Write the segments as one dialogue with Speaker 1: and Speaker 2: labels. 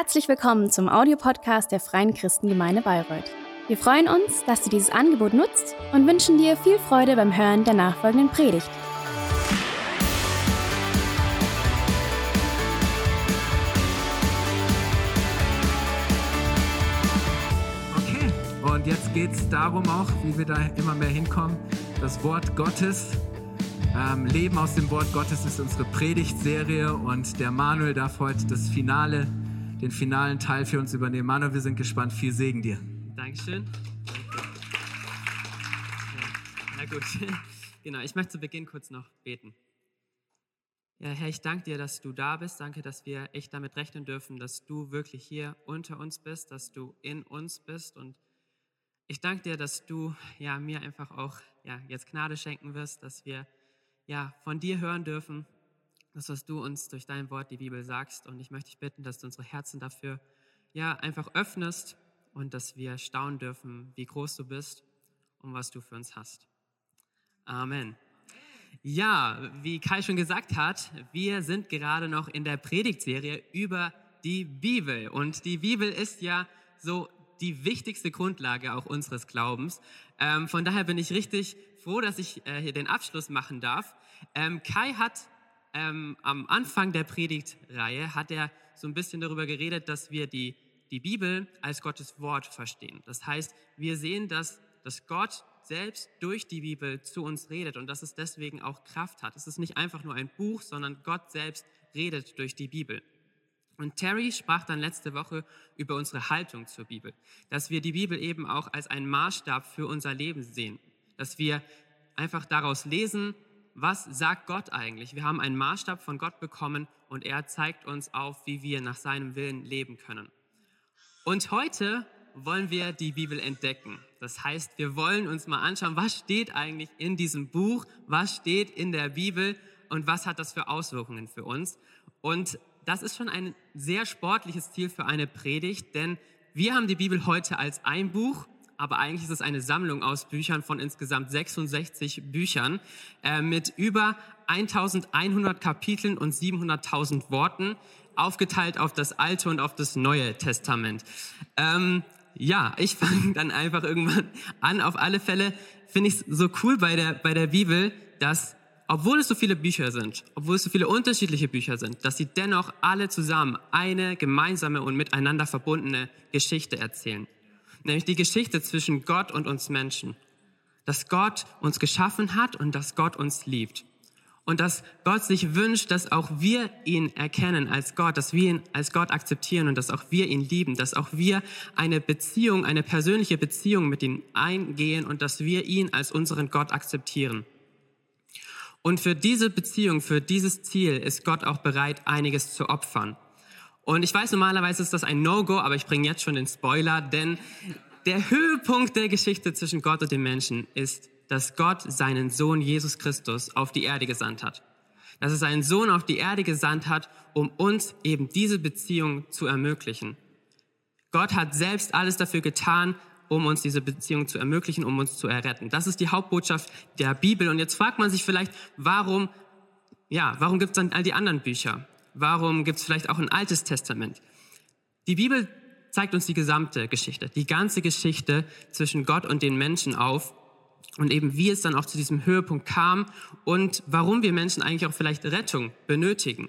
Speaker 1: Herzlich willkommen zum Audiopodcast der Freien Christengemeinde Bayreuth. Wir freuen uns, dass du dieses Angebot nutzt und wünschen dir viel Freude beim Hören der nachfolgenden Predigt.
Speaker 2: Okay, und jetzt geht es darum auch, wie wir da immer mehr hinkommen, das Wort Gottes. Ähm, Leben aus dem Wort Gottes ist unsere Predigtserie und der Manuel darf heute das Finale, den finalen Teil für uns übernehmen. Manuel, wir sind gespannt. Viel Segen dir.
Speaker 3: Dankeschön. Na gut, genau. Ich möchte zu Beginn kurz noch beten. Ja, Herr, ich danke dir, dass du da bist. Danke, dass wir echt damit rechnen dürfen, dass du wirklich hier unter uns bist, dass du in uns bist. Und ich danke dir, dass du ja, mir einfach auch ja, jetzt Gnade schenken wirst, dass wir ja, von dir hören dürfen, das, was du uns durch dein Wort, die Bibel, sagst. Und ich möchte dich bitten, dass du unsere Herzen dafür ja, einfach öffnest und dass wir staunen dürfen, wie groß du bist und was du für uns hast. Amen. Ja, wie Kai schon gesagt hat, wir sind gerade noch in der Predigtserie über die Bibel. Und die Bibel ist ja so die wichtigste Grundlage auch unseres Glaubens. Ähm, von daher bin ich richtig froh, dass ich äh, hier den Abschluss machen darf. Ähm, Kai hat ähm, am Anfang der Predigtreihe hat er so ein bisschen darüber geredet, dass wir die, die Bibel als Gottes Wort verstehen. Das heißt, wir sehen, dass, dass Gott selbst durch die Bibel zu uns redet und dass es deswegen auch Kraft hat. Es ist nicht einfach nur ein Buch, sondern Gott selbst redet durch die Bibel. Und Terry sprach dann letzte Woche über unsere Haltung zur Bibel, dass wir die Bibel eben auch als einen Maßstab für unser Leben sehen, dass wir einfach daraus lesen, was sagt Gott eigentlich? Wir haben einen Maßstab von Gott bekommen und er zeigt uns auf, wie wir nach seinem Willen leben können. Und heute wollen wir die Bibel entdecken. Das heißt, wir wollen uns mal anschauen, was steht eigentlich in diesem Buch, was steht in der Bibel und was hat das für Auswirkungen für uns. Und das ist schon ein sehr sportliches Ziel für eine Predigt, denn wir haben die Bibel heute als ein Buch, aber eigentlich ist es eine Sammlung aus Büchern von insgesamt 66 Büchern äh, mit über 1100 Kapiteln und 700.000 Worten, aufgeteilt auf das Alte und auf das Neue Testament. Ähm, ja, ich fange dann einfach irgendwann an. Auf alle Fälle finde ich es so cool bei der, bei der Bibel, dass obwohl es so viele Bücher sind, obwohl es so viele unterschiedliche Bücher sind, dass sie dennoch alle zusammen eine gemeinsame und miteinander verbundene Geschichte erzählen. Nämlich die Geschichte zwischen Gott und uns Menschen. Dass Gott uns geschaffen hat und dass Gott uns liebt. Und dass Gott sich wünscht, dass auch wir ihn erkennen als Gott, dass wir ihn als Gott akzeptieren und dass auch wir ihn lieben, dass auch wir eine Beziehung, eine persönliche Beziehung mit ihm eingehen und dass wir ihn als unseren Gott akzeptieren. Und für diese Beziehung, für dieses Ziel ist Gott auch bereit, einiges zu opfern. Und ich weiß, normalerweise ist das ein No-Go, aber ich bringe jetzt schon den Spoiler, denn der Höhepunkt der Geschichte zwischen Gott und dem Menschen ist, dass Gott seinen Sohn Jesus Christus auf die Erde gesandt hat. Dass er seinen Sohn auf die Erde gesandt hat, um uns eben diese Beziehung zu ermöglichen. Gott hat selbst alles dafür getan, um uns diese Beziehung zu ermöglichen, um uns zu erretten. Das ist die Hauptbotschaft der Bibel. Und jetzt fragt man sich vielleicht, warum, ja, warum gibt es dann all die anderen Bücher? Warum gibt es vielleicht auch ein altes Testament? Die Bibel zeigt uns die gesamte Geschichte, die ganze Geschichte zwischen Gott und den Menschen auf und eben wie es dann auch zu diesem Höhepunkt kam und warum wir Menschen eigentlich auch vielleicht Rettung benötigen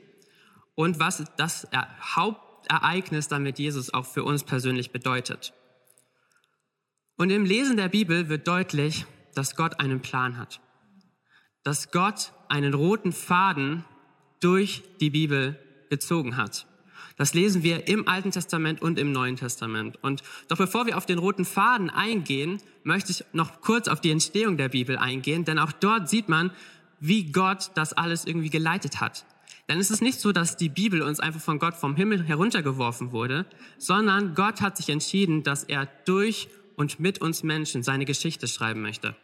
Speaker 3: und was das Hauptereignis dann mit Jesus auch für uns persönlich bedeutet. Und im Lesen der Bibel wird deutlich, dass Gott einen Plan hat. Dass Gott einen roten Faden durch die Bibel gezogen hat. Das lesen wir im Alten Testament und im Neuen Testament. Und doch bevor wir auf den roten Faden eingehen, möchte ich noch kurz auf die Entstehung der Bibel eingehen, denn auch dort sieht man, wie Gott das alles irgendwie geleitet hat. Denn es ist nicht so, dass die Bibel uns einfach von Gott vom Himmel heruntergeworfen wurde, sondern Gott hat sich entschieden, dass er durch und mit uns Menschen seine Geschichte schreiben möchte.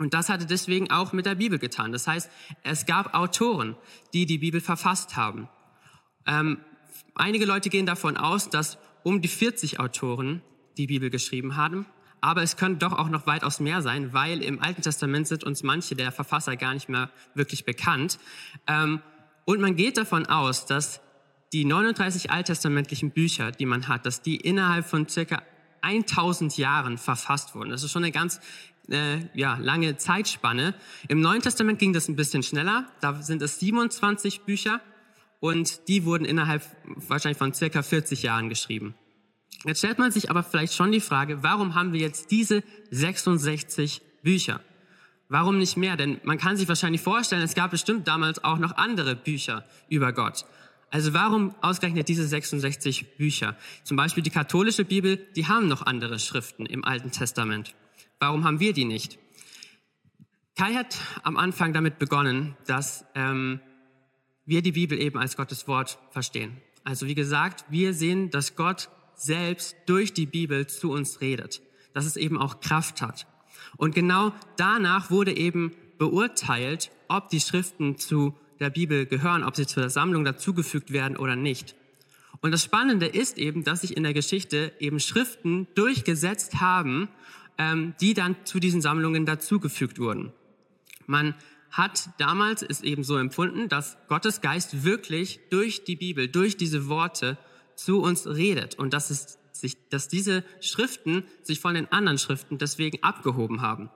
Speaker 3: Und das hat er deswegen auch mit der Bibel getan. Das heißt, es gab Autoren, die die Bibel verfasst haben. Ähm, einige Leute gehen davon aus, dass um die 40 Autoren die Bibel geschrieben haben. Aber es können doch auch noch weitaus mehr sein, weil im Alten Testament sind uns manche der Verfasser gar nicht mehr wirklich bekannt. Ähm, und man geht davon aus, dass die 39 alttestamentlichen Bücher, die man hat, dass die innerhalb von circa 1000 Jahren verfasst wurden. Das ist schon eine ganz äh, ja, lange Zeitspanne. Im Neuen Testament ging das ein bisschen schneller. Da sind es 27 Bücher und die wurden innerhalb wahrscheinlich von circa 40 Jahren geschrieben. Jetzt stellt man sich aber vielleicht schon die Frage, warum haben wir jetzt diese 66 Bücher? Warum nicht mehr? Denn man kann sich wahrscheinlich vorstellen, es gab bestimmt damals auch noch andere Bücher über Gott. Also warum ausgerechnet diese 66 Bücher? Zum Beispiel die katholische Bibel, die haben noch andere Schriften im Alten Testament. Warum haben wir die nicht? Kai hat am Anfang damit begonnen, dass ähm, wir die Bibel eben als Gottes Wort verstehen. Also wie gesagt, wir sehen, dass Gott selbst durch die Bibel zu uns redet, dass es eben auch Kraft hat. Und genau danach wurde eben beurteilt, ob die Schriften zu der Bibel gehören, ob sie zur Sammlung dazugefügt werden oder nicht. Und das Spannende ist eben, dass sich in der Geschichte eben Schriften durchgesetzt haben, ähm, die dann zu diesen Sammlungen dazugefügt wurden. Man hat damals es eben so empfunden, dass Gottes Geist wirklich durch die Bibel, durch diese Worte zu uns redet und dass es sich, dass diese Schriften sich von den anderen Schriften deswegen abgehoben haben.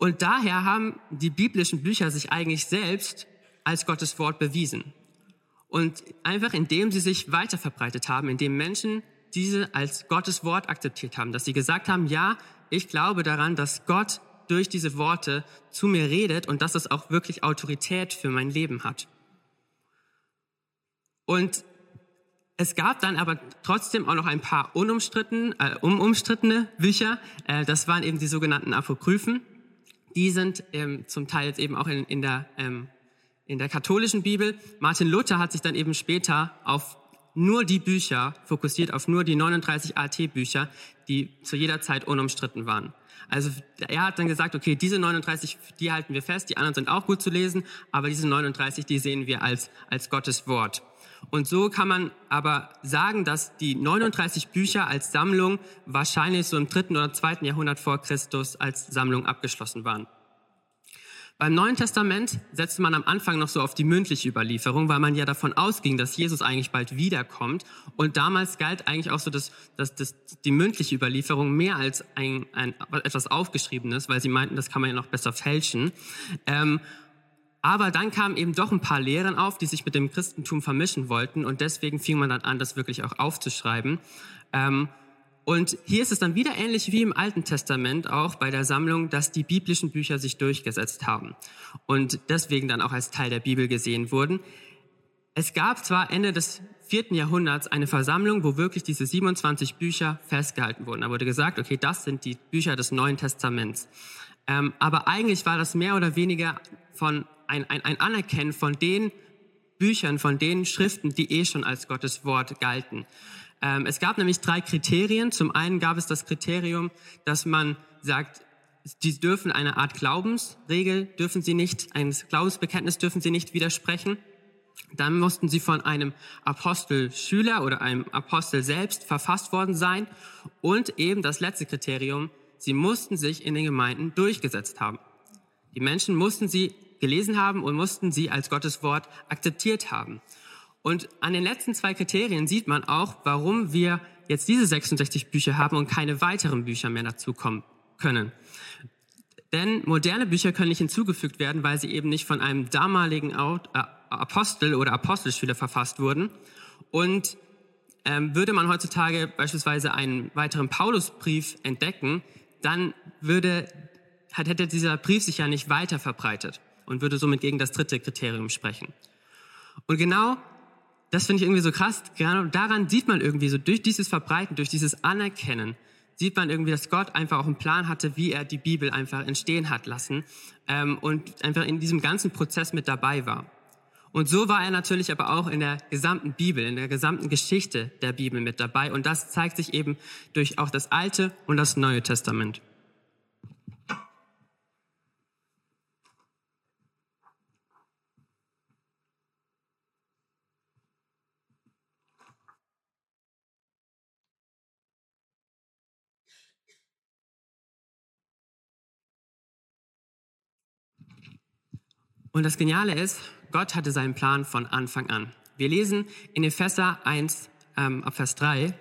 Speaker 3: Und daher haben die biblischen Bücher sich eigentlich selbst als Gottes Wort bewiesen. Und einfach indem sie sich weiter verbreitet haben, indem Menschen diese als Gottes Wort akzeptiert haben, dass sie gesagt haben, ja, ich glaube daran, dass Gott durch diese Worte zu mir redet und dass es auch wirklich Autorität für mein Leben hat. Und es gab dann aber trotzdem auch noch ein paar unumstritten, äh, unumstrittene Bücher. Äh, das waren eben die sogenannten Apokryphen. Die sind ähm, zum Teil jetzt eben auch in, in, der, ähm, in der katholischen Bibel. Martin Luther hat sich dann eben später auf nur die Bücher fokussiert, auf nur die 39 AT-Bücher, die zu jeder Zeit unumstritten waren. Also er hat dann gesagt, okay, diese 39, die halten wir fest, die anderen sind auch gut zu lesen, aber diese 39, die sehen wir als, als Gottes Wort. Und so kann man aber sagen, dass die 39 Bücher als Sammlung wahrscheinlich so im dritten oder zweiten Jahrhundert vor Christus als Sammlung abgeschlossen waren. Beim Neuen Testament setzte man am Anfang noch so auf die mündliche Überlieferung, weil man ja davon ausging, dass Jesus eigentlich bald wiederkommt. Und damals galt eigentlich auch so, dass, dass, dass die mündliche Überlieferung mehr als ein, ein, etwas Aufgeschriebenes, weil sie meinten, das kann man ja noch besser fälschen. Ähm, aber dann kamen eben doch ein paar Lehren auf, die sich mit dem Christentum vermischen wollten. Und deswegen fing man dann an, das wirklich auch aufzuschreiben. Ähm, und hier ist es dann wieder ähnlich wie im Alten Testament auch bei der Sammlung, dass die biblischen Bücher sich durchgesetzt haben und deswegen dann auch als Teil der Bibel gesehen wurden. Es gab zwar Ende des vierten Jahrhunderts eine Versammlung, wo wirklich diese 27 Bücher festgehalten wurden. Da wurde gesagt, okay, das sind die Bücher des Neuen Testaments. Ähm, aber eigentlich war das mehr oder weniger von ein, ein, ein Anerkennen von den Büchern, von den Schriften, die eh schon als Gottes Wort galten. Ähm, es gab nämlich drei Kriterien. Zum einen gab es das Kriterium, dass man sagt, die dürfen eine Art Glaubensregel, dürfen sie nicht, ein Glaubensbekenntnis dürfen sie nicht widersprechen. Dann mussten sie von einem Apostelschüler oder einem Apostel selbst verfasst worden sein. Und eben das letzte Kriterium, sie mussten sich in den Gemeinden durchgesetzt haben. Die Menschen mussten sie gelesen haben und mussten sie als Gottes Wort akzeptiert haben. Und an den letzten zwei Kriterien sieht man auch, warum wir jetzt diese 66 Bücher haben und keine weiteren Bücher mehr dazukommen können. Denn moderne Bücher können nicht hinzugefügt werden, weil sie eben nicht von einem damaligen äh, Apostel oder Apostelschüler verfasst wurden. Und ähm, würde man heutzutage beispielsweise einen weiteren Paulusbrief entdecken, dann würde, hätte dieser Brief sich ja nicht weiter verbreitet und würde somit gegen das dritte Kriterium sprechen. Und genau das finde ich irgendwie so krass. Genau daran sieht man irgendwie so durch dieses Verbreiten, durch dieses Anerkennen, sieht man irgendwie, dass Gott einfach auch einen Plan hatte, wie er die Bibel einfach entstehen hat lassen ähm, und einfach in diesem ganzen Prozess mit dabei war. Und so war er natürlich aber auch in der gesamten Bibel, in der gesamten Geschichte der Bibel mit dabei. Und das zeigt sich eben durch auch das Alte und das Neue Testament. Und das Geniale ist, Gott hatte seinen Plan von Anfang an. Wir lesen in Epheser 1 ähm, ab Vers 3,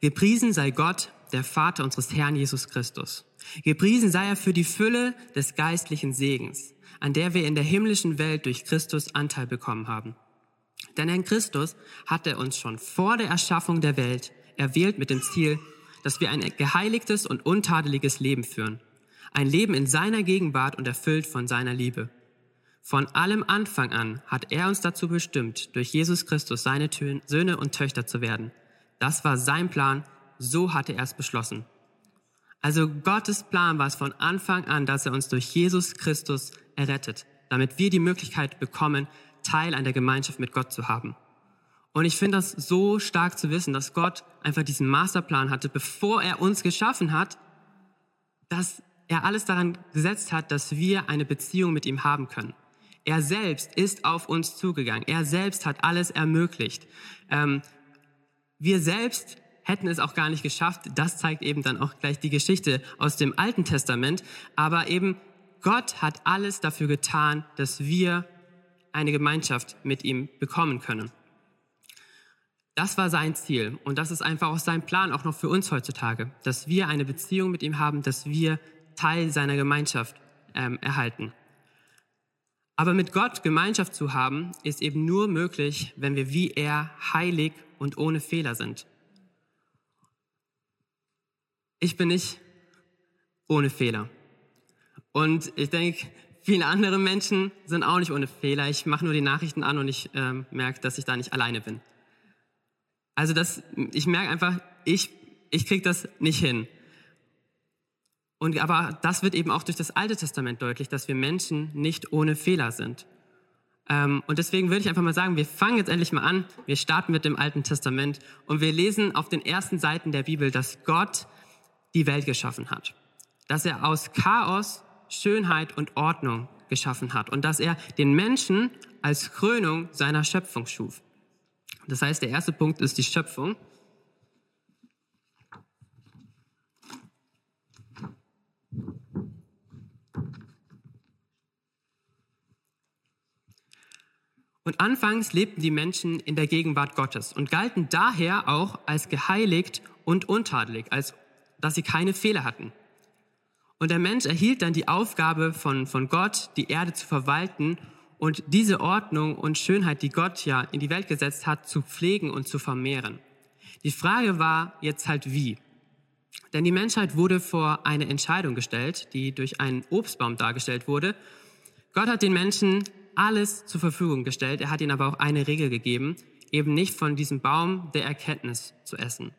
Speaker 3: Gepriesen sei Gott, der Vater unseres Herrn Jesus Christus. Gepriesen sei er für die Fülle des geistlichen Segens, an der wir in der himmlischen Welt durch Christus Anteil bekommen haben. Denn in Christus hat er uns schon vor der Erschaffung der Welt erwählt mit dem Ziel, dass wir ein geheiligtes und untadeliges Leben führen. Ein Leben in seiner Gegenwart und erfüllt von seiner Liebe. Von allem Anfang an hat er uns dazu bestimmt, durch Jesus Christus seine Söhne und Töchter zu werden. Das war sein Plan, so hatte er es beschlossen. Also Gottes Plan war es von Anfang an, dass er uns durch Jesus Christus errettet, damit wir die Möglichkeit bekommen, Teil an der Gemeinschaft mit Gott zu haben. Und ich finde das so stark zu wissen, dass Gott einfach diesen Masterplan hatte, bevor er uns geschaffen hat, dass er alles daran gesetzt hat, dass wir eine Beziehung mit ihm haben können. Er selbst ist auf uns zugegangen. Er selbst hat alles ermöglicht. Ähm, wir selbst hätten es auch gar nicht geschafft. Das zeigt eben dann auch gleich die Geschichte aus dem Alten Testament. Aber eben Gott hat alles dafür getan, dass wir eine Gemeinschaft mit ihm bekommen können. Das war sein Ziel und das ist einfach auch sein Plan auch noch für uns heutzutage, dass wir eine Beziehung mit ihm haben, dass wir Teil seiner Gemeinschaft ähm, erhalten. Aber mit Gott Gemeinschaft zu haben, ist eben nur möglich, wenn wir wie er heilig und ohne Fehler sind. Ich bin nicht ohne Fehler. Und ich denke, viele andere Menschen sind auch nicht ohne Fehler. Ich mache nur die Nachrichten an und ich äh, merke, dass ich da nicht alleine bin. Also das, ich merke einfach, ich, ich kriege das nicht hin. Und, aber das wird eben auch durch das Alte Testament deutlich, dass wir Menschen nicht ohne Fehler sind. Ähm, und deswegen würde ich einfach mal sagen, wir fangen jetzt endlich mal an. Wir starten mit dem Alten Testament und wir lesen auf den ersten Seiten der Bibel, dass Gott die Welt geschaffen hat. Dass er aus Chaos Schönheit und Ordnung geschaffen hat und dass er den Menschen als Krönung seiner Schöpfung schuf. Das heißt, der erste Punkt ist die Schöpfung. Und anfangs lebten die Menschen in der Gegenwart Gottes und galten daher auch als geheiligt und untadelig, als dass sie keine Fehler hatten. Und der Mensch erhielt dann die Aufgabe von, von Gott, die Erde zu verwalten und diese Ordnung und Schönheit, die Gott ja in die Welt gesetzt hat, zu pflegen und zu vermehren. Die Frage war jetzt halt wie. Denn die Menschheit wurde vor eine Entscheidung gestellt, die durch einen Obstbaum dargestellt wurde. Gott hat den Menschen alles zur Verfügung gestellt, er hat ihnen aber auch eine Regel gegeben, eben nicht von diesem Baum der Erkenntnis zu essen.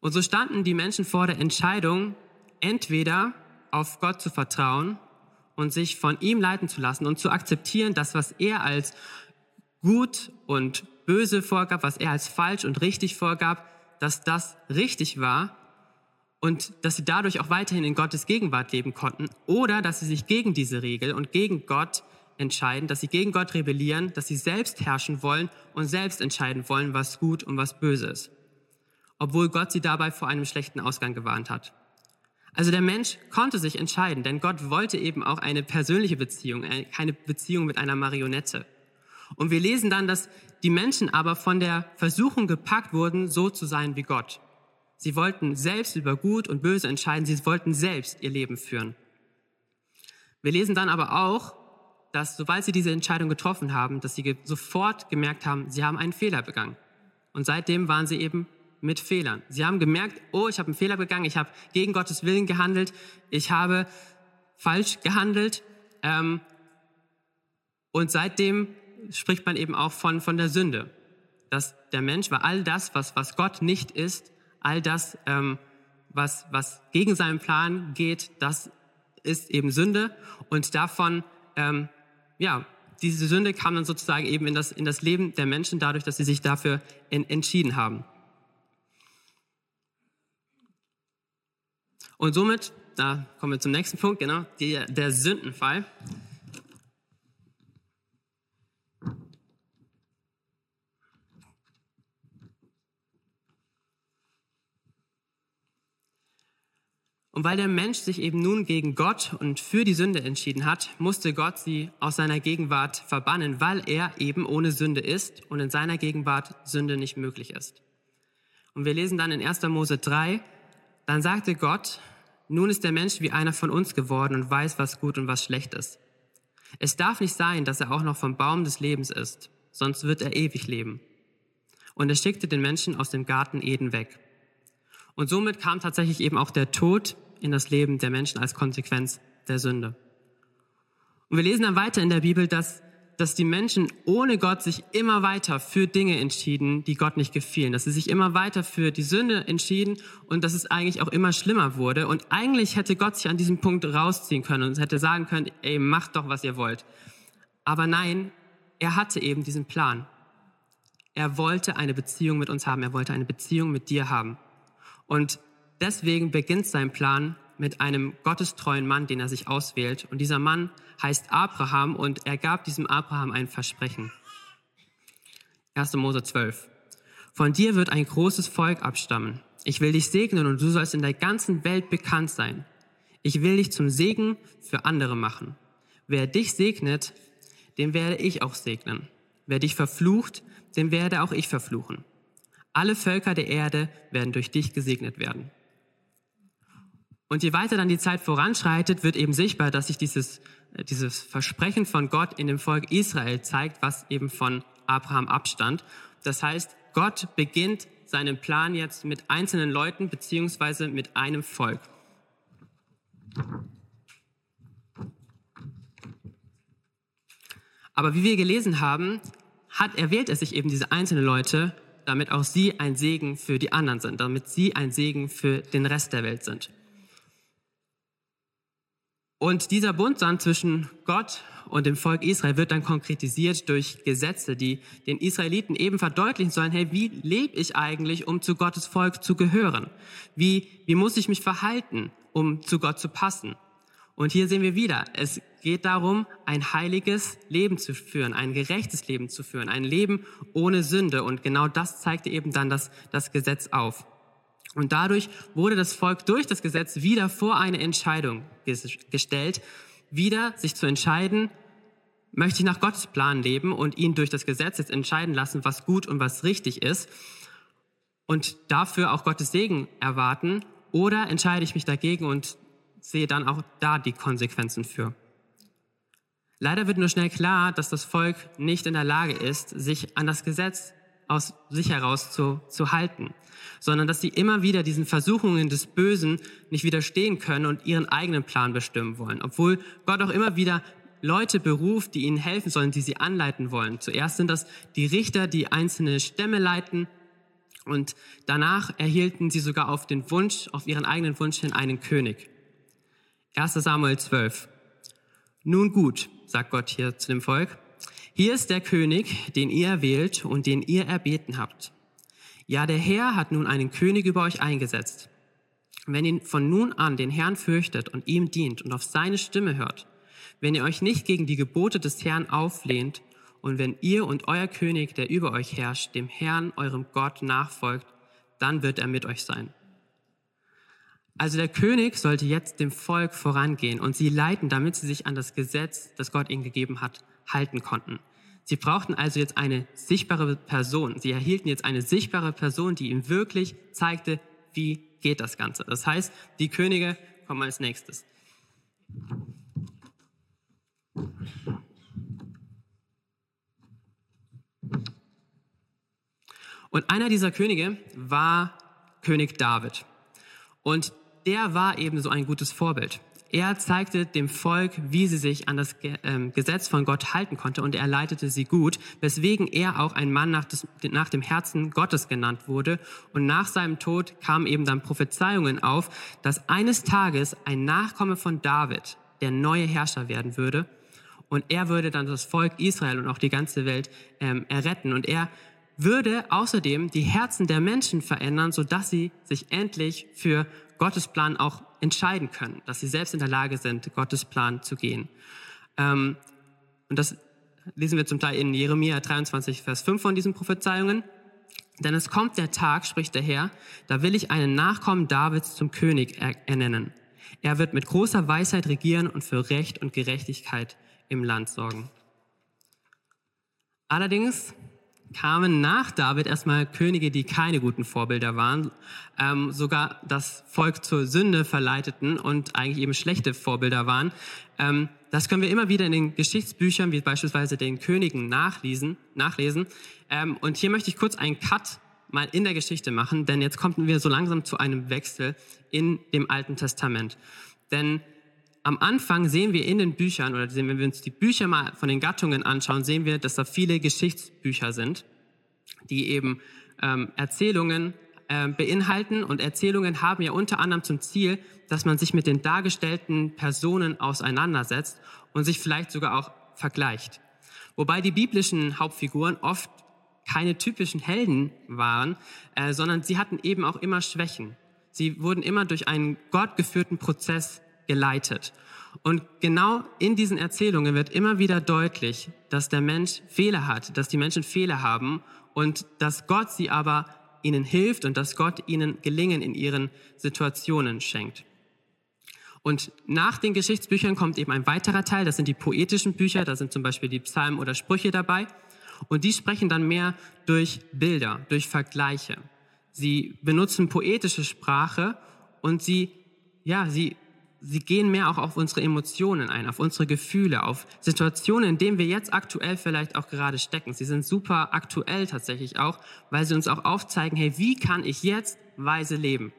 Speaker 3: Und so standen die Menschen vor der Entscheidung, entweder auf Gott zu vertrauen und sich von ihm leiten zu lassen und zu akzeptieren, dass was er als gut und böse vorgab, was er als falsch und richtig vorgab, dass das richtig war und dass sie dadurch auch weiterhin in Gottes Gegenwart leben konnten oder dass sie sich gegen diese Regel und gegen Gott entscheiden, dass sie gegen Gott rebellieren, dass sie selbst herrschen wollen und selbst entscheiden wollen, was gut und was böse ist obwohl Gott sie dabei vor einem schlechten Ausgang gewarnt hat. Also der Mensch konnte sich entscheiden, denn Gott wollte eben auch eine persönliche Beziehung, äh, keine Beziehung mit einer Marionette. Und wir lesen dann, dass die Menschen aber von der Versuchung gepackt wurden, so zu sein wie Gott. Sie wollten selbst über Gut und Böse entscheiden, sie wollten selbst ihr Leben führen. Wir lesen dann aber auch, dass sobald sie diese Entscheidung getroffen haben, dass sie sofort gemerkt haben, sie haben einen Fehler begangen. Und seitdem waren sie eben mit Fehlern. Sie haben gemerkt, oh, ich habe einen Fehler begangen, ich habe gegen Gottes Willen gehandelt, ich habe falsch gehandelt. Ähm, und seitdem spricht man eben auch von, von der Sünde. Dass der Mensch war all das, was, was Gott nicht ist, all das, ähm, was, was gegen seinen Plan geht, das ist eben Sünde. Und davon, ähm, ja, diese Sünde kam dann sozusagen eben in das, in das Leben der Menschen dadurch, dass sie sich dafür in, entschieden haben. Und somit, da kommen wir zum nächsten Punkt, genau, die, der Sündenfall. Und weil der Mensch sich eben nun gegen Gott und für die Sünde entschieden hat, musste Gott sie aus seiner Gegenwart verbannen, weil er eben ohne Sünde ist und in seiner Gegenwart Sünde nicht möglich ist. Und wir lesen dann in 1. Mose 3, dann sagte Gott, nun ist der Mensch wie einer von uns geworden und weiß, was gut und was schlecht ist. Es darf nicht sein, dass er auch noch vom Baum des Lebens ist, sonst wird er ewig leben. Und er schickte den Menschen aus dem Garten Eden weg. Und somit kam tatsächlich eben auch der Tod in das Leben der Menschen als Konsequenz der Sünde. Und wir lesen dann weiter in der Bibel, dass, dass die Menschen ohne Gott sich immer weiter für Dinge entschieden, die Gott nicht gefielen, dass sie sich immer weiter für die Sünde entschieden und dass es eigentlich auch immer schlimmer wurde. Und eigentlich hätte Gott sich an diesem Punkt rausziehen können und hätte sagen können, ey, macht doch, was ihr wollt. Aber nein, er hatte eben diesen Plan. Er wollte eine Beziehung mit uns haben. Er wollte eine Beziehung mit dir haben. Und deswegen beginnt sein Plan mit einem gottestreuen Mann, den er sich auswählt. Und dieser Mann heißt Abraham und er gab diesem Abraham ein Versprechen. 1. Mose 12. Von dir wird ein großes Volk abstammen. Ich will dich segnen und du sollst in der ganzen Welt bekannt sein. Ich will dich zum Segen für andere machen. Wer dich segnet, den werde ich auch segnen. Wer dich verflucht, den werde auch ich verfluchen. Alle Völker der Erde werden durch dich gesegnet werden. Und je weiter dann die Zeit voranschreitet, wird eben sichtbar, dass sich dieses, äh, dieses Versprechen von Gott in dem Volk Israel zeigt, was eben von Abraham abstand. Das heißt, Gott beginnt seinen Plan jetzt mit einzelnen Leuten beziehungsweise mit einem Volk. Aber wie wir gelesen haben, hat, erwählt er sich eben diese einzelnen Leute damit auch sie ein Segen für die anderen sind, damit sie ein Segen für den Rest der Welt sind. Und dieser Bund dann zwischen Gott und dem Volk Israel wird dann konkretisiert durch Gesetze, die den Israeliten eben verdeutlichen sollen, hey, wie lebe ich eigentlich, um zu Gottes Volk zu gehören? Wie, wie muss ich mich verhalten, um zu Gott zu passen? Und hier sehen wir wieder, es geht darum, ein heiliges Leben zu führen, ein gerechtes Leben zu führen, ein Leben ohne Sünde. Und genau das zeigte eben dann das, das Gesetz auf. Und dadurch wurde das Volk durch das Gesetz wieder vor eine Entscheidung gestellt, wieder sich zu entscheiden, möchte ich nach Gottes Plan leben und ihn durch das Gesetz jetzt entscheiden lassen, was gut und was richtig ist und dafür auch Gottes Segen erwarten oder entscheide ich mich dagegen und sehe dann auch da die Konsequenzen für. Leider wird nur schnell klar, dass das Volk nicht in der Lage ist, sich an das Gesetz aus sich heraus zu, zu halten, sondern dass sie immer wieder diesen Versuchungen des Bösen nicht widerstehen können und ihren eigenen Plan bestimmen wollen, obwohl Gott auch immer wieder Leute beruft, die ihnen helfen sollen, die sie anleiten wollen. Zuerst sind das die Richter, die einzelne Stämme leiten und danach erhielten sie sogar auf den Wunsch, auf ihren eigenen Wunsch hin einen König. 1 Samuel 12. Nun gut, sagt Gott hier zu dem Volk, hier ist der König, den ihr erwählt und den ihr erbeten habt. Ja, der Herr hat nun einen König über euch eingesetzt. Wenn ihr von nun an den Herrn fürchtet und ihm dient und auf seine Stimme hört, wenn ihr euch nicht gegen die Gebote des Herrn auflehnt und wenn ihr und euer König, der über euch herrscht, dem Herrn, eurem Gott, nachfolgt, dann wird er mit euch sein. Also der König sollte jetzt dem Volk vorangehen und sie leiten, damit sie sich an das Gesetz, das Gott ihnen gegeben hat, halten konnten. Sie brauchten also jetzt eine sichtbare Person. Sie erhielten jetzt eine sichtbare Person, die ihnen wirklich zeigte, wie geht das Ganze. Das heißt, die Könige kommen als nächstes. Und einer dieser Könige war König David. Und der war eben so ein gutes Vorbild. Er zeigte dem Volk, wie sie sich an das ähm, Gesetz von Gott halten konnte und er leitete sie gut, weswegen er auch ein Mann nach, des, nach, dem Herzen Gottes genannt wurde. Und nach seinem Tod kamen eben dann Prophezeiungen auf, dass eines Tages ein Nachkomme von David der neue Herrscher werden würde und er würde dann das Volk Israel und auch die ganze Welt ähm, erretten und er würde außerdem die Herzen der Menschen verändern, sodass sie sich endlich für Gottes Plan auch entscheiden können, dass sie selbst in der Lage sind, Gottes Plan zu gehen. Ähm, und das lesen wir zum Teil in Jeremia 23, Vers 5 von diesen Prophezeiungen. Denn es kommt der Tag, spricht der Herr, da will ich einen Nachkommen Davids zum König ernennen. Er wird mit großer Weisheit regieren und für Recht und Gerechtigkeit im Land sorgen. Allerdings kamen nach David erstmal Könige, die keine guten Vorbilder waren, ähm, sogar das Volk zur Sünde verleiteten und eigentlich eben schlechte Vorbilder waren. Ähm, das können wir immer wieder in den Geschichtsbüchern, wie beispielsweise den Königen, nachlesen. nachlesen. Ähm, und hier möchte ich kurz einen Cut mal in der Geschichte machen, denn jetzt kommen wir so langsam zu einem Wechsel in dem Alten Testament. Denn am Anfang sehen wir in den Büchern, oder wenn wir uns die Bücher mal von den Gattungen anschauen, sehen wir, dass da viele Geschichtsbücher sind, die eben ähm, Erzählungen äh, beinhalten. Und Erzählungen haben ja unter anderem zum Ziel, dass man sich mit den dargestellten Personen auseinandersetzt und sich vielleicht sogar auch vergleicht. Wobei die biblischen Hauptfiguren oft keine typischen Helden waren, äh, sondern sie hatten eben auch immer Schwächen. Sie wurden immer durch einen gottgeführten Prozess geleitet. Und genau in diesen Erzählungen wird immer wieder deutlich, dass der Mensch Fehler hat, dass die Menschen Fehler haben und dass Gott sie aber ihnen hilft und dass Gott ihnen Gelingen in ihren Situationen schenkt. Und nach den Geschichtsbüchern kommt eben ein weiterer Teil, das sind die poetischen Bücher, da sind zum Beispiel die Psalmen oder Sprüche dabei. Und die sprechen dann mehr durch Bilder, durch Vergleiche. Sie benutzen poetische Sprache und sie, ja, sie sie gehen mehr auch auf unsere Emotionen ein, auf unsere Gefühle, auf Situationen, in denen wir jetzt aktuell vielleicht auch gerade stecken. Sie sind super aktuell tatsächlich auch, weil sie uns auch aufzeigen, hey, wie kann ich jetzt weise leben?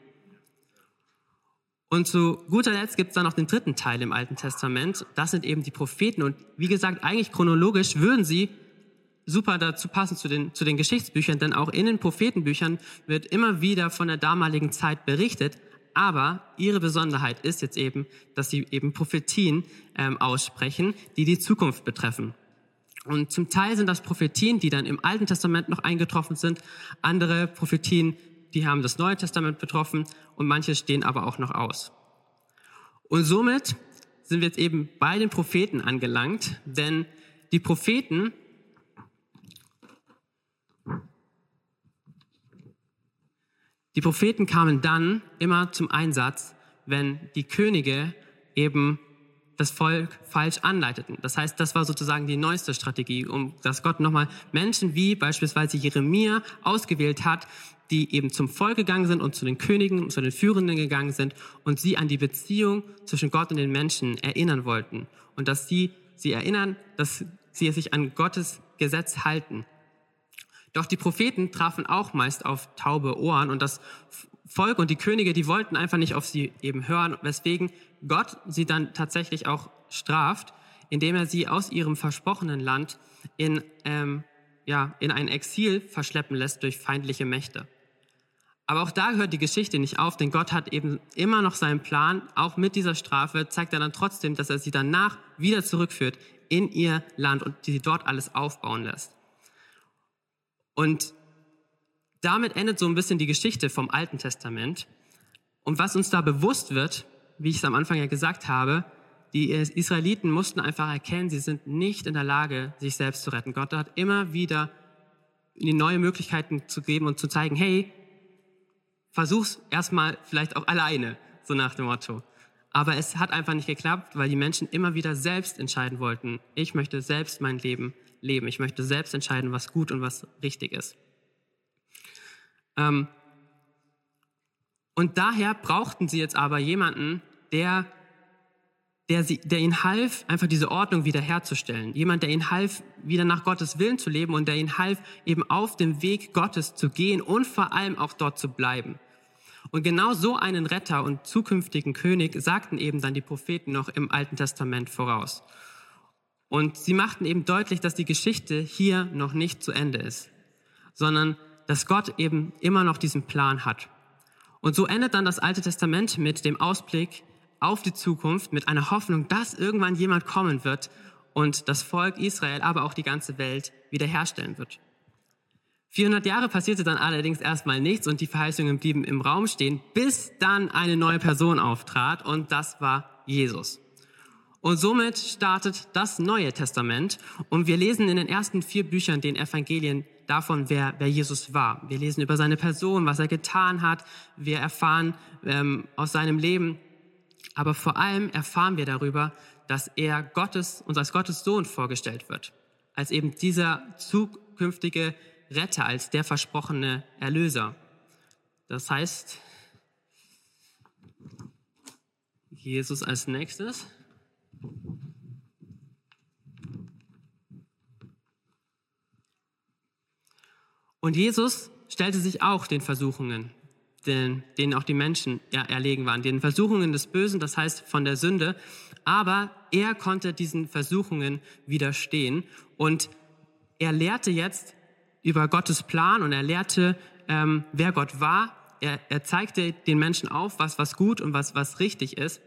Speaker 3: Und zu guter Letzt gibt es dann noch den dritten Teil im Alten Testament. Das sind eben die Propheten. Und wie gesagt, eigentlich chronologisch würden sie super dazu passen zu den, zu den Geschichtsbüchern, denn auch in den Prophetenbüchern wird immer wieder von der damaligen Zeit berichtet, aber ihre Besonderheit ist jetzt eben, dass sie eben Prophetien ähm, aussprechen, die die Zukunft betreffen. Und zum Teil sind das Prophetien, die dann im Alten Testament noch eingetroffen sind. Andere Prophetien, die haben das Neue Testament betroffen und manche stehen aber auch noch aus. Und somit sind wir jetzt eben bei den Propheten angelangt, denn die Propheten Die Propheten kamen dann immer zum Einsatz, wenn die Könige eben das Volk falsch anleiteten. Das heißt, das war sozusagen die neueste Strategie, um dass Gott nochmal Menschen wie beispielsweise Jeremia ausgewählt hat, die eben zum Volk gegangen sind und zu den Königen und zu den Führenden gegangen sind und sie an die Beziehung zwischen Gott und den Menschen erinnern wollten und dass sie sie erinnern, dass sie sich an Gottes Gesetz halten. Doch die Propheten trafen auch meist auf taube Ohren und das Volk und die Könige, die wollten einfach nicht auf sie eben hören, weswegen Gott sie dann tatsächlich auch straft, indem er sie aus ihrem versprochenen Land in, ähm, ja, in ein Exil verschleppen lässt durch feindliche Mächte. Aber auch da hört die Geschichte nicht auf, denn Gott hat eben immer noch seinen Plan. Auch mit dieser Strafe zeigt er dann trotzdem, dass er sie danach wieder zurückführt in ihr Land und sie dort alles aufbauen lässt. Und damit endet so ein bisschen die Geschichte vom Alten Testament. Und was uns da bewusst wird, wie ich es am Anfang ja gesagt habe, die Israeliten mussten einfach erkennen, sie sind nicht in der Lage, sich selbst zu retten. Gott hat immer wieder neue Möglichkeiten zu geben und zu zeigen, hey, versuch's erstmal vielleicht auch alleine, so nach dem Motto. Aber es hat einfach nicht geklappt, weil die Menschen immer wieder selbst entscheiden wollten. Ich möchte selbst mein Leben leben. Ich möchte selbst entscheiden, was gut und was richtig ist. Ähm, und daher brauchten sie jetzt aber jemanden, der, der, sie, der ihnen half, einfach diese Ordnung wiederherzustellen. Jemand, der ihnen half, wieder nach Gottes Willen zu leben und der ihnen half, eben auf dem Weg Gottes zu gehen und vor allem auch dort zu bleiben. Und genau so einen Retter und zukünftigen König sagten eben dann die Propheten noch im Alten Testament voraus. Und sie machten eben deutlich, dass die Geschichte hier noch nicht zu Ende ist, sondern dass Gott eben immer noch diesen Plan hat. Und so endet dann das Alte Testament mit dem Ausblick auf die Zukunft, mit einer Hoffnung, dass irgendwann jemand kommen wird und das Volk Israel, aber auch die ganze Welt wiederherstellen wird. 400 Jahre passierte dann allerdings erstmal nichts und die Verheißungen blieben im Raum stehen, bis dann eine neue Person auftrat und das war Jesus. Und somit startet das Neue Testament. Und wir lesen in den ersten vier Büchern den Evangelien davon, wer, wer Jesus war. Wir lesen über seine Person, was er getan hat. Wir erfahren ähm, aus seinem Leben, Aber vor allem erfahren wir darüber, dass er Gottes, uns als Gottes Sohn vorgestellt wird. Als eben dieser zukünftige Retter, als der versprochene Erlöser. Das heißt, Jesus als nächstes. Und Jesus stellte sich auch den Versuchungen, den, denen auch die Menschen erlegen waren, den Versuchungen des Bösen, das heißt von der Sünde. Aber er konnte diesen Versuchungen widerstehen und er lehrte jetzt über Gottes Plan und er lehrte, ähm, wer Gott war. Er, er zeigte den Menschen auf, was, was gut und was, was richtig ist.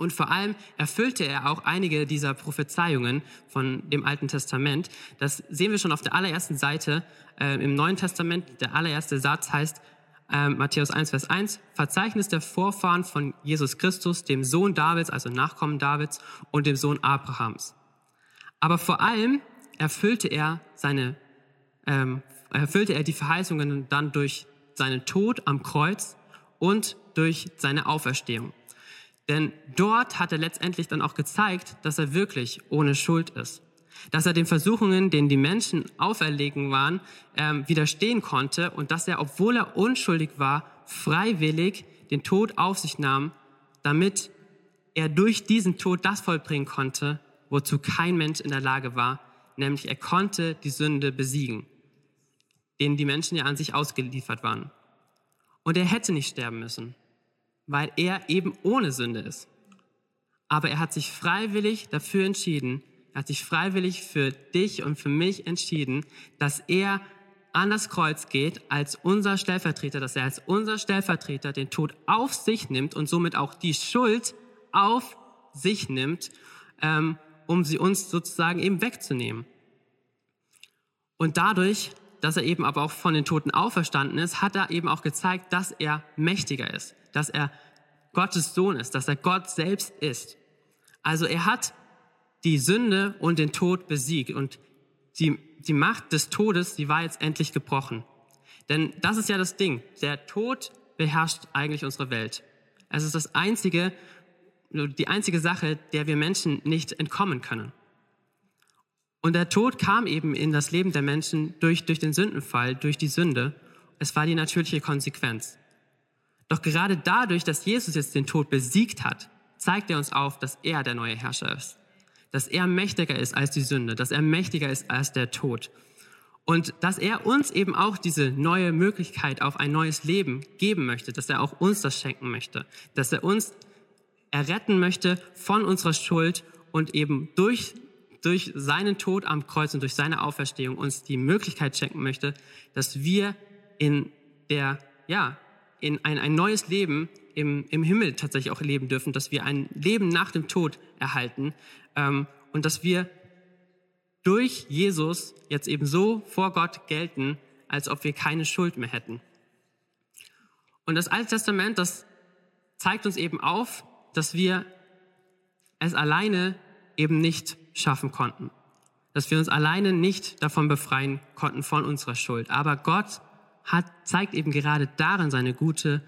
Speaker 3: Und vor allem erfüllte er auch einige dieser Prophezeiungen von dem Alten Testament. Das sehen wir schon auf der allerersten Seite äh, im Neuen Testament. Der allererste Satz heißt, äh, Matthäus 1, Vers 1, Verzeichnis der Vorfahren von Jesus Christus, dem Sohn Davids, also Nachkommen Davids und dem Sohn Abrahams. Aber vor allem erfüllte er seine, ähm, erfüllte er die Verheißungen dann durch seinen Tod am Kreuz und durch seine Auferstehung. Denn dort hat er letztendlich dann auch gezeigt, dass er wirklich ohne Schuld ist. Dass er den Versuchungen, denen die Menschen auferlegen waren, ähm, widerstehen konnte und dass er, obwohl er unschuldig war, freiwillig den Tod auf sich nahm, damit er durch diesen Tod das vollbringen konnte, wozu kein Mensch in der Lage war, nämlich er konnte die Sünde besiegen, denen die Menschen ja an sich ausgeliefert waren. Und er hätte nicht sterben müssen, weil er eben ohne Sünde ist. Aber er hat sich freiwillig dafür entschieden, er hat sich freiwillig für dich und für mich entschieden, dass er an das Kreuz geht als unser Stellvertreter, dass er als unser Stellvertreter den Tod auf sich nimmt und somit auch die Schuld auf sich nimmt, ähm, um sie uns sozusagen eben wegzunehmen. Und dadurch, dass er eben aber auch von den Toten auferstanden ist, hat er eben auch gezeigt, dass er mächtiger ist, dass er Gottes Sohn ist, dass er Gott selbst ist. Also er hat die Sünde und den Tod besiegt und die, die Macht des Todes, die war jetzt endlich gebrochen. Denn das ist ja das Ding. Der Tod beherrscht eigentlich unsere Welt. Es ist das einzige, die einzige Sache, der wir Menschen nicht entkommen können. Und der Tod kam eben in das Leben der Menschen durch, durch den Sündenfall, durch die Sünde. Es war die natürliche Konsequenz. Doch gerade dadurch, dass Jesus jetzt den Tod besiegt hat, zeigt er uns auf, dass er der neue Herrscher ist. Dass er mächtiger ist als die Sünde, dass er mächtiger ist als der Tod. Und dass er uns eben auch diese neue Möglichkeit auf ein neues Leben geben möchte, dass er auch uns das schenken möchte, dass er uns erretten möchte von unserer Schuld und eben durch, durch seinen Tod am Kreuz und durch seine Auferstehung uns die Möglichkeit schenken möchte, dass wir in der, ja, in ein, ein neues Leben im, im Himmel tatsächlich auch leben dürfen, dass wir ein Leben nach dem Tod erhalten ähm, und dass wir durch Jesus jetzt eben so vor Gott gelten, als ob wir keine Schuld mehr hätten. Und das Alte Testament, das zeigt uns eben auf, dass wir es alleine eben nicht schaffen konnten. Dass wir uns alleine nicht davon befreien konnten von unserer Schuld. Aber Gott hat, zeigt eben gerade darin seine gute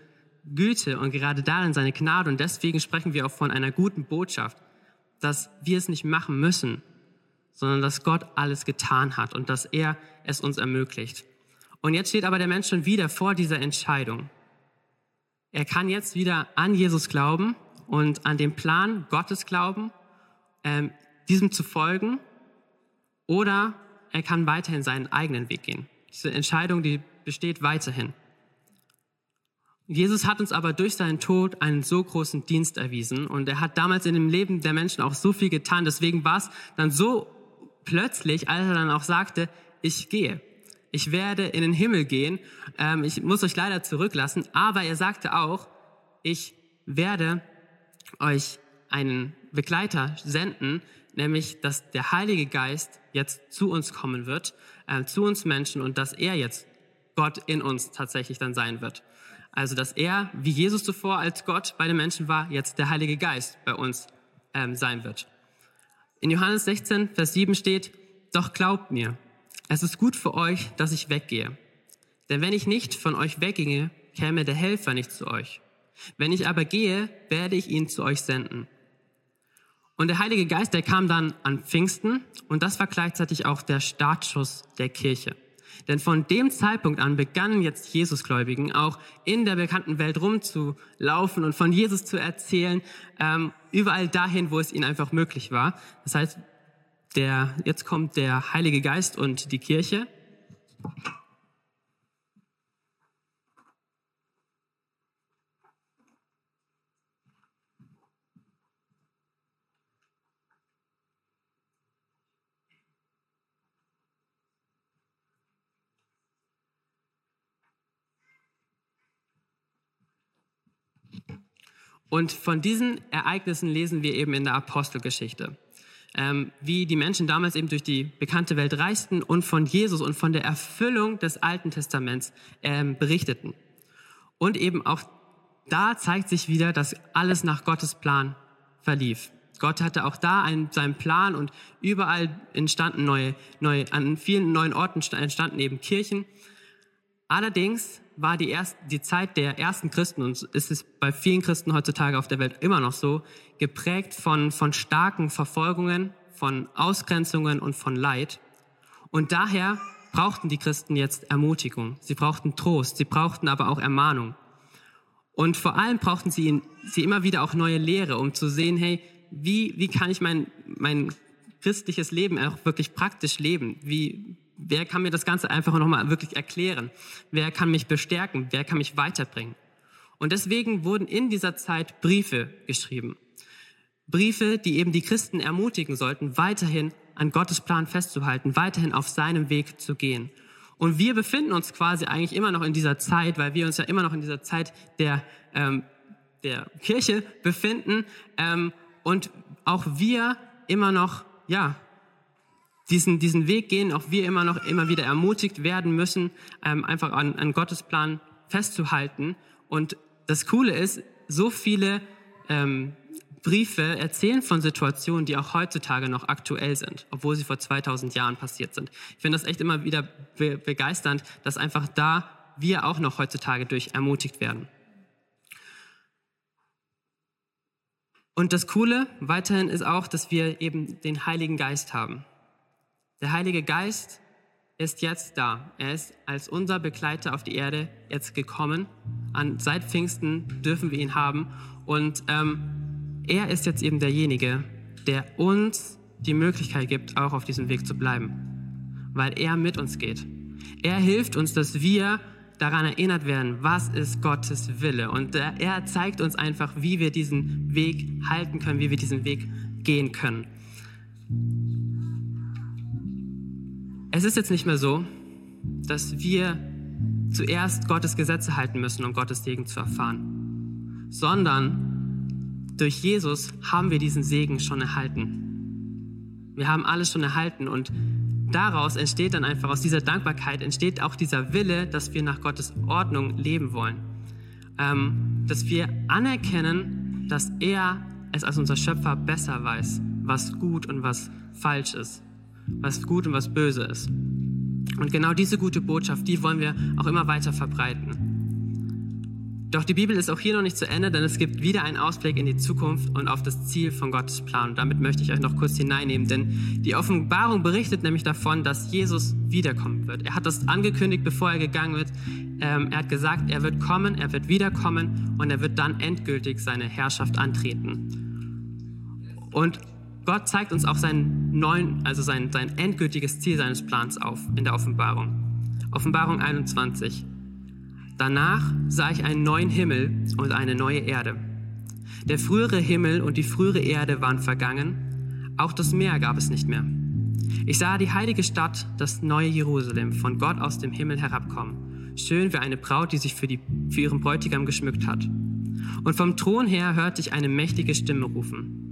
Speaker 3: Güte und gerade darin seine Gnade. Und deswegen sprechen wir auch von einer guten Botschaft, dass wir es nicht machen müssen, sondern dass Gott alles getan hat und dass er es uns ermöglicht. Und jetzt steht aber der Mensch schon wieder vor dieser Entscheidung. Er kann jetzt wieder an Jesus glauben und an den Plan Gottes glauben, ähm, diesem zu folgen, oder er kann weiterhin seinen eigenen Weg gehen. Diese Entscheidung, die besteht weiterhin. Jesus hat uns aber durch seinen Tod einen so großen Dienst erwiesen und er hat damals in dem Leben der Menschen auch so viel getan. Deswegen war es dann so plötzlich, als er dann auch sagte, ich gehe. Ich werde in den Himmel gehen. Ähm, ich muss euch leider zurücklassen. Aber er sagte auch, ich werde euch einen Begleiter senden, nämlich dass der Heilige Geist jetzt zu uns kommen wird, äh, zu uns Menschen und dass er jetzt Gott in uns tatsächlich dann sein wird. Also dass er, wie Jesus zuvor als Gott bei den Menschen war, jetzt der Heilige Geist bei uns ähm, sein wird. In Johannes 16, Vers 7 steht, doch glaubt mir, es ist gut für euch, dass ich weggehe. Denn wenn ich nicht von euch wegginge, käme der Helfer nicht zu euch. Wenn ich aber gehe, werde ich ihn zu euch senden. Und der Heilige Geist, der kam dann an Pfingsten und das war gleichzeitig auch der Startschuss der Kirche. Denn von dem Zeitpunkt an begannen jetzt Jesusgläubigen auch in der bekannten Welt rumzulaufen und von Jesus zu erzählen, ähm, überall dahin, wo es ihnen einfach möglich war. Das heißt, der, jetzt kommt der Heilige Geist und die Kirche. Und von diesen Ereignissen lesen wir eben in der Apostelgeschichte, ähm, wie die Menschen damals eben durch die bekannte Welt reisten und von Jesus und von der Erfüllung des Alten Testaments ähm, berichteten. Und eben auch da zeigt sich wieder, dass alles nach Gottes Plan verlief. Gott hatte auch da einen, seinen Plan und überall entstanden neue, neue, an vielen neuen Orten entstanden eben Kirchen. Allerdings war die, erst, die Zeit der ersten Christen, und ist es bei vielen Christen heutzutage auf der Welt immer noch so, geprägt von, von starken Verfolgungen, von Ausgrenzungen und von Leid. Und daher brauchten die Christen jetzt Ermutigung. Sie brauchten Trost, sie brauchten aber auch Ermahnung. Und vor allem brauchten sie, sie immer wieder auch neue Lehre, um zu sehen, hey, wie, wie kann ich mein, mein christliches Leben auch wirklich praktisch leben? Wie, Wer kann mir das Ganze einfach nochmal wirklich erklären? Wer kann mich bestärken? Wer kann mich weiterbringen? Und deswegen wurden in dieser Zeit Briefe geschrieben. Briefe, die eben die Christen ermutigen sollten, weiterhin an Gottes Plan festzuhalten, weiterhin auf seinem Weg zu gehen. Und wir befinden uns quasi eigentlich immer noch in dieser Zeit, weil wir uns ja immer noch in dieser Zeit der, ähm, der Kirche befinden ähm, und auch wir immer noch, ja, diesen, diesen Weg gehen, auch wir immer noch immer wieder ermutigt werden müssen, ähm, einfach an, an Gottes Plan festzuhalten. Und das Coole ist, so viele ähm, Briefe erzählen von Situationen, die auch heutzutage noch aktuell sind, obwohl sie vor 2000 Jahren passiert sind. Ich finde das echt immer wieder be begeisternd, dass einfach da wir auch noch heutzutage durch ermutigt werden. Und das Coole weiterhin ist auch, dass wir eben den Heiligen Geist haben. Der Heilige Geist ist jetzt da. Er ist als unser Begleiter auf die Erde jetzt gekommen. An, seit Pfingsten dürfen wir ihn haben. Und ähm, er ist jetzt eben derjenige, der uns die Möglichkeit gibt, auch auf diesem Weg zu bleiben. Weil er mit uns geht. Er hilft uns, dass wir daran erinnert werden, was ist Gottes Wille. Und er zeigt uns einfach, wie wir diesen Weg halten können, wie wir diesen Weg gehen können. Es ist jetzt nicht mehr so, dass wir zuerst Gottes Gesetze halten müssen, um Gottes Segen zu erfahren, sondern durch Jesus haben wir diesen Segen schon erhalten. Wir haben alles schon erhalten und daraus entsteht dann einfach, aus dieser Dankbarkeit entsteht auch dieser Wille, dass wir nach Gottes Ordnung leben wollen. Ähm, dass wir anerkennen, dass er es als unser Schöpfer besser weiß, was gut und was falsch ist was gut und was böse ist. Und genau diese gute Botschaft, die wollen wir auch immer weiter verbreiten. Doch die Bibel ist auch hier noch nicht zu Ende, denn es gibt wieder einen Ausblick in die Zukunft und auf das Ziel von Gottes Plan. Und damit möchte ich euch noch kurz hineinnehmen, denn die Offenbarung berichtet nämlich davon, dass Jesus wiederkommen wird. Er hat das angekündigt, bevor er gegangen wird. Ähm, er hat gesagt, er wird kommen, er wird wiederkommen und er wird dann endgültig seine Herrschaft antreten. Und Gott zeigt uns auch sein neuen, also sein, sein endgültiges Ziel seines Plans auf in der Offenbarung. Offenbarung 21. Danach sah ich einen neuen Himmel und eine neue Erde. Der frühere Himmel und die frühere Erde waren vergangen, auch das Meer gab es nicht mehr. Ich sah die heilige Stadt, das neue Jerusalem, von Gott aus dem Himmel herabkommen, schön wie eine Braut, die sich für, die, für ihren Bräutigam geschmückt hat. Und vom Thron her hörte ich eine mächtige Stimme rufen.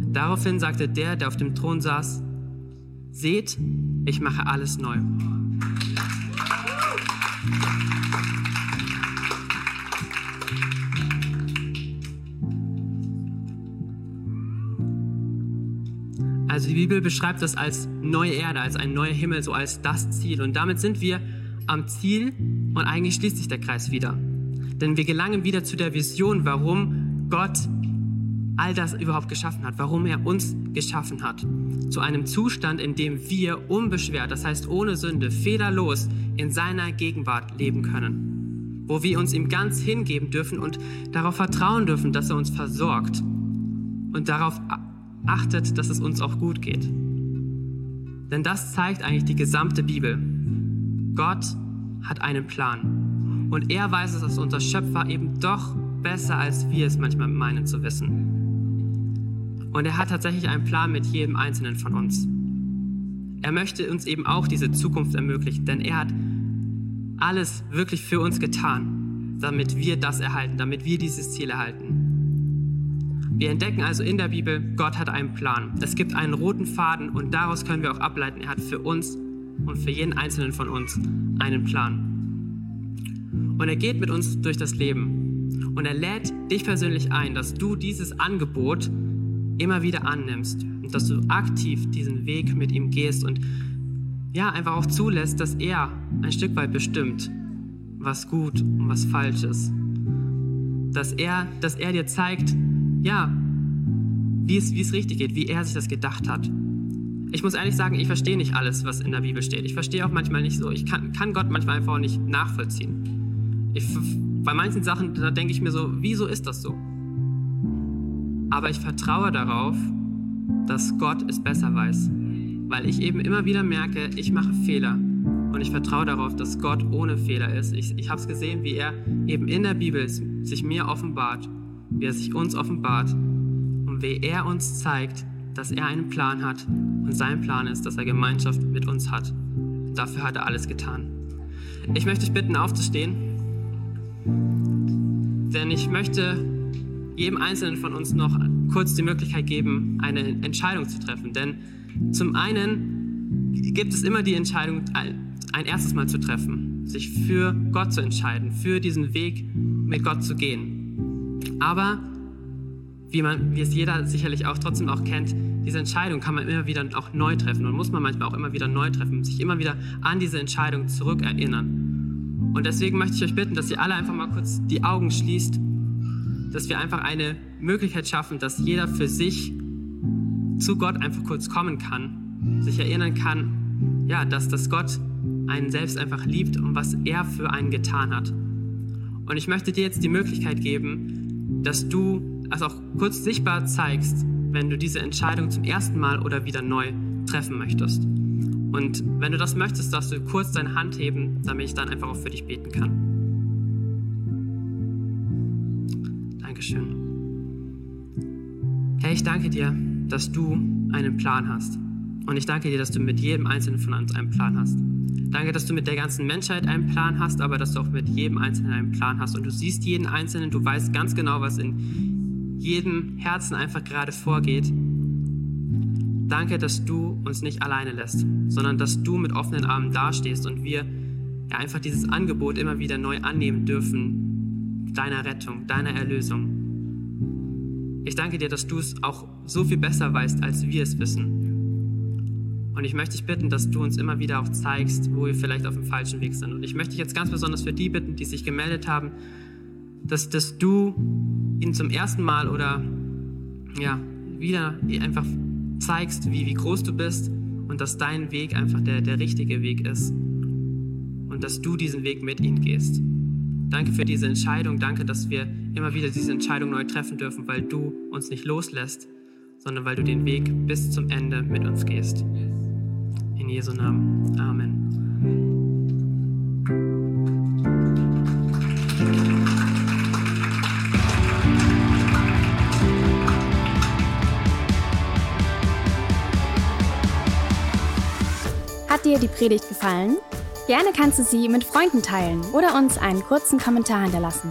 Speaker 3: Daraufhin sagte der, der auf dem Thron saß, Seht, ich mache alles neu. Also die Bibel beschreibt das als neue Erde, als ein neuer Himmel, so als das Ziel. Und damit sind wir am Ziel und eigentlich schließt sich der Kreis wieder. Denn wir gelangen wieder zu der Vision, warum Gott all das überhaupt geschaffen hat, warum er uns geschaffen hat. Zu einem Zustand, in dem wir unbeschwert, das heißt ohne Sünde, fehlerlos in seiner Gegenwart leben können. Wo wir uns ihm ganz hingeben dürfen und darauf vertrauen dürfen, dass er uns versorgt und darauf achtet, dass es uns auch gut geht. Denn das zeigt eigentlich die gesamte Bibel. Gott hat einen Plan. Und er weiß es als unser Schöpfer eben doch besser, als wir es manchmal meinen zu wissen. Und er hat tatsächlich einen Plan mit jedem Einzelnen von uns. Er möchte uns eben auch diese Zukunft ermöglichen, denn er hat alles wirklich für uns getan, damit wir das erhalten, damit wir dieses Ziel erhalten. Wir entdecken also in der Bibel, Gott hat einen Plan. Es gibt einen roten Faden und daraus können wir auch ableiten, er hat für uns und für jeden einzelnen von uns einen Plan. Und er geht mit uns durch das Leben. Und er lädt dich persönlich ein, dass du dieses Angebot immer wieder annimmst und dass du aktiv diesen Weg mit ihm gehst und ja, einfach auch zulässt, dass er ein Stück weit bestimmt, was gut und was falsch ist. Dass er, dass er dir zeigt, ja, wie es, wie es richtig geht, wie er sich das gedacht hat. Ich muss ehrlich sagen, ich verstehe nicht alles, was in der Bibel steht. Ich verstehe auch manchmal nicht so, ich kann, kann Gott manchmal einfach auch nicht nachvollziehen. Ich, bei manchen Sachen, da denke ich mir so, wieso ist das so? Aber ich vertraue darauf, dass Gott es besser weiß. Weil ich eben immer wieder merke, ich mache Fehler. Und ich vertraue darauf, dass Gott ohne Fehler ist. Ich, ich habe es gesehen, wie er eben in der Bibel sich mir offenbart, wie er sich uns offenbart und wie er uns zeigt, dass er einen Plan hat und sein Plan ist, dass er Gemeinschaft mit uns hat. Dafür hat er alles getan. Ich möchte dich bitten, aufzustehen, denn ich möchte jedem Einzelnen von uns noch kurz die Möglichkeit geben, eine Entscheidung zu treffen. Denn zum einen gibt es immer die Entscheidung, ein erstes Mal zu treffen, sich für Gott zu entscheiden, für diesen Weg mit Gott zu gehen. Aber wie, man, wie es jeder sicherlich auch trotzdem auch kennt, diese Entscheidung kann man immer wieder auch neu treffen und muss man manchmal auch immer wieder neu treffen, sich immer wieder an diese Entscheidung zurückerinnern. Und deswegen möchte ich euch bitten, dass ihr alle einfach mal kurz die Augen schließt, dass wir einfach eine Möglichkeit schaffen, dass jeder für sich zu Gott einfach kurz kommen kann, sich erinnern kann, ja, dass, dass Gott einen selbst einfach liebt und was er für einen getan hat. Und ich möchte dir jetzt die Möglichkeit geben, dass du also auch kurz sichtbar zeigst, wenn du diese Entscheidung zum ersten Mal oder wieder neu treffen möchtest. Und wenn du das möchtest, darfst du kurz deine Hand heben, damit ich dann einfach auch für dich beten kann. Dankeschön. Herr, ich danke dir, dass du einen Plan hast. Und ich danke dir, dass du mit jedem Einzelnen von uns einen Plan hast. Danke, dass du mit der ganzen Menschheit einen Plan hast, aber dass du auch mit jedem Einzelnen einen Plan hast. Und du siehst jeden Einzelnen, du weißt ganz genau, was in jedem Herzen einfach gerade vorgeht. Danke, dass du uns nicht alleine lässt, sondern dass du mit offenen Armen dastehst und wir ja, einfach dieses Angebot immer wieder neu annehmen dürfen, deiner Rettung, deiner Erlösung. Ich danke dir, dass du es auch so viel besser weißt, als wir es wissen. Und ich möchte dich bitten, dass du uns immer wieder auch zeigst, wo wir vielleicht auf dem falschen Weg sind. Und ich möchte dich jetzt ganz besonders für die bitten, die sich gemeldet haben, dass, dass du ihnen zum ersten Mal oder ja, wieder einfach zeigst, wie, wie groß du bist und dass dein Weg einfach der, der richtige Weg ist und dass du diesen Weg mit ihnen gehst. Danke für diese Entscheidung. Danke, dass wir immer wieder diese Entscheidung neu treffen dürfen, weil du uns nicht loslässt, sondern weil du den Weg bis zum Ende mit uns gehst. In Jesu Namen. Amen.
Speaker 1: Hat dir die Predigt gefallen? Gerne kannst du sie mit Freunden teilen oder uns einen kurzen Kommentar hinterlassen.